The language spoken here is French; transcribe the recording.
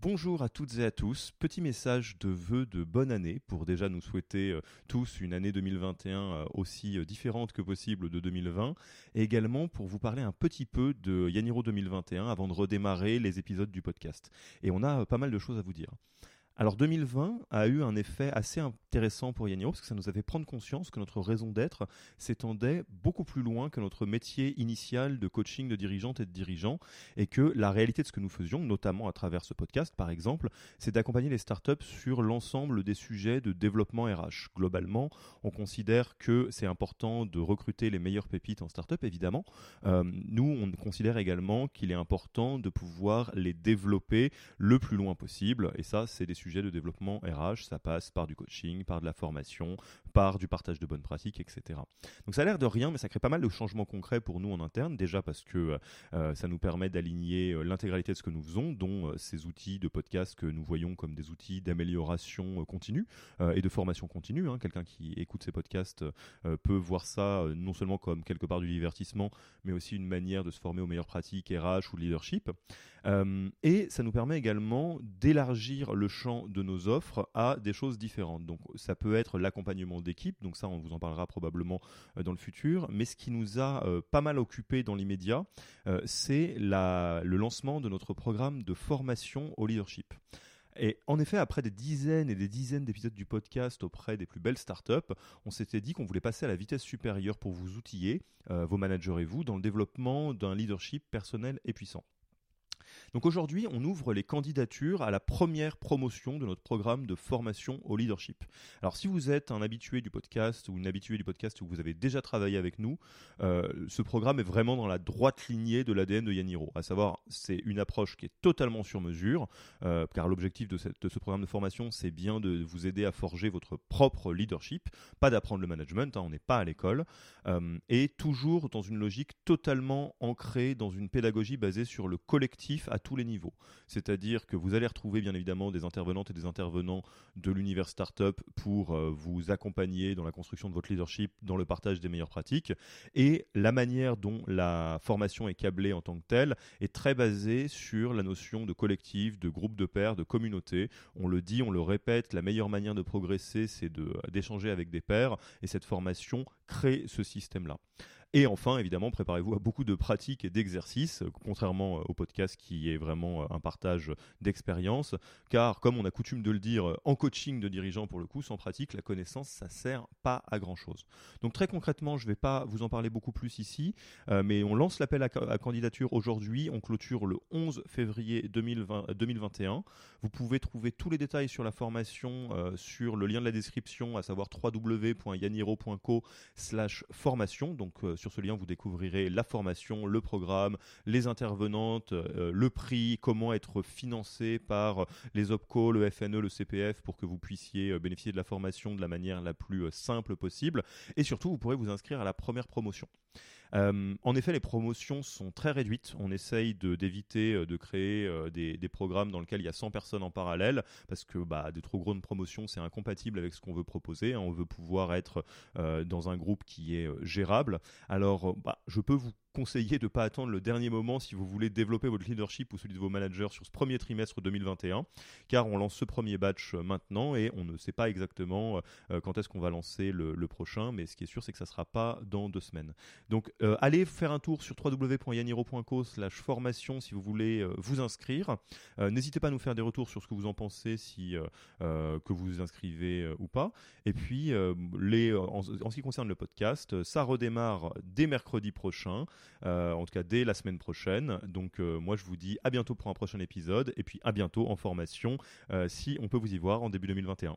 Bonjour à toutes et à tous. Petit message de vœux de bonne année pour déjà nous souhaiter euh, tous une année 2021 euh, aussi euh, différente que possible de 2020 et également pour vous parler un petit peu de Yaniro 2021 avant de redémarrer les épisodes du podcast. Et on a pas mal de choses à vous dire. Alors 2020 a eu un effet assez intéressant pour Yaniro parce que ça nous a fait prendre conscience que notre raison d'être s'étendait beaucoup plus loin que notre métier initial de coaching de dirigeante et de dirigeants et que la réalité de ce que nous faisions, notamment à travers ce podcast par exemple, c'est d'accompagner les startups sur l'ensemble des sujets de développement RH. Globalement, on considère que c'est important de recruter les meilleures pépites en startup évidemment. Euh, nous, on considère également qu'il est important de pouvoir les développer le plus loin possible et ça, c'est des sujets de développement RH, ça passe par du coaching, par de la formation, par du partage de bonnes pratiques, etc. Donc ça a l'air de rien, mais ça crée pas mal de changements concrets pour nous en interne, déjà parce que euh, ça nous permet d'aligner euh, l'intégralité de ce que nous faisons, dont euh, ces outils de podcast que nous voyons comme des outils d'amélioration continue et de formation continue. Hein. Quelqu'un qui écoute ces podcasts peut voir ça non seulement comme quelque part du divertissement, mais aussi une manière de se former aux meilleures pratiques RH ou leadership. et ça nous permet également d'élargir le champ de nos offres à des choses différentes. Donc ça peut être l'accompagnement d'équipe, donc ça on vous en parlera probablement euh, dans le futur, mais ce qui nous a euh, pas mal occupé dans l'immédiat, euh, c'est le lancement de notre programme de formation au leadership. Et en effet, après des dizaines et des dizaines d'épisodes du podcast auprès des plus belles startups, on s'était dit qu'on voulait passer à la vitesse supérieure pour vous outiller, vos managers et vous, dans le développement d'un leadership personnel et puissant. Donc aujourd'hui, on ouvre les candidatures à la première promotion de notre programme de formation au leadership. Alors si vous êtes un habitué du podcast ou une habituée du podcast ou vous avez déjà travaillé avec nous, euh, ce programme est vraiment dans la droite lignée de l'ADN de Yaniro. À savoir, c'est une approche qui est totalement sur mesure, euh, car l'objectif de, ce programme de formation, c'est bien de vous aider à forger votre propre leadership, pas d'apprendre le management, hein, on n'est pas à l'école, euh, et toujours dans une logique totalement ancrée dans une pédagogie basée sur le collectif tous les niveaux. C'est-à-dire que vous allez retrouver bien évidemment des intervenantes et des intervenants de l'univers startup pour euh, vous accompagner dans la construction de votre leadership, dans le partage des meilleures pratiques. Et la manière dont la formation est câblée en tant que telle est très basée sur la notion de collectif, de groupe de pairs, de communauté. On le dit, on le répète, la meilleure manière de progresser, c'est d'échanger avec des pairs. Et cette formation crée ce système-là. Et enfin, évidemment, préparez-vous à beaucoup de pratiques et d'exercices, euh, contrairement euh, au podcast qui est vraiment euh, un partage d'expérience, car comme on a coutume de le dire en coaching de dirigeants pour le coup, sans pratique, la connaissance, ça sert pas à grand-chose. Donc très concrètement, je ne vais pas vous en parler beaucoup plus ici, mais on lance l'appel à, candidature aujourd'hui, on clôture le 11 février 2021. Vous pouvez trouver tous les détails sur la formation sur le lien de la description, à savoir www.yaniro.co formation, donc sur ce lien, vous découvrirez la formation, le programme, les intervenantes, euh, le prix, comment être financé par les OPCO, le FNE, le CPF pour que vous puissiez euh, bénéficier de la formation de la manière la plus euh, simple possible. Et surtout, vous pourrez vous inscrire à la première promotion. Euh, en effet, les promotions sont très réduites. On essaye d'éviter de, créer euh, des, programmes dans lesquels il y a 100 personnes en parallèle, parce que bah, des trop grandes promotions, c'est incompatible avec ce qu'on veut proposer. On veut pouvoir être euh, dans un groupe qui est gérable. Alors, bah, je peux vous conseiller de ne pas attendre le dernier moment si vous voulez développer votre leadership ou celui de vos managers sur ce premier trimestre 2021, car on lance ce premier batch euh, maintenant et on ne sait pas exactement euh, euh, quand est-ce qu'on va lancer le, prochain, mais ce qui est sûr, c'est que ça ne sera pas dans deux semaines. Donc allez faire un tour sur www.yaniro.co slash formation si vous voulez vous inscrire. N'hésitez pas à nous faire des retours sur ce que vous en pensez, si que vous vous inscrivez ou pas. Et puis, en, ce qui concerne le podcast, ça redémarre dès mercredi prochain. Euh, en tout cas dès la semaine prochaine. Donc euh, moi je vous dis à bientôt pour un prochain épisode et puis à bientôt en formation euh, si on peut vous y voir en début 2021.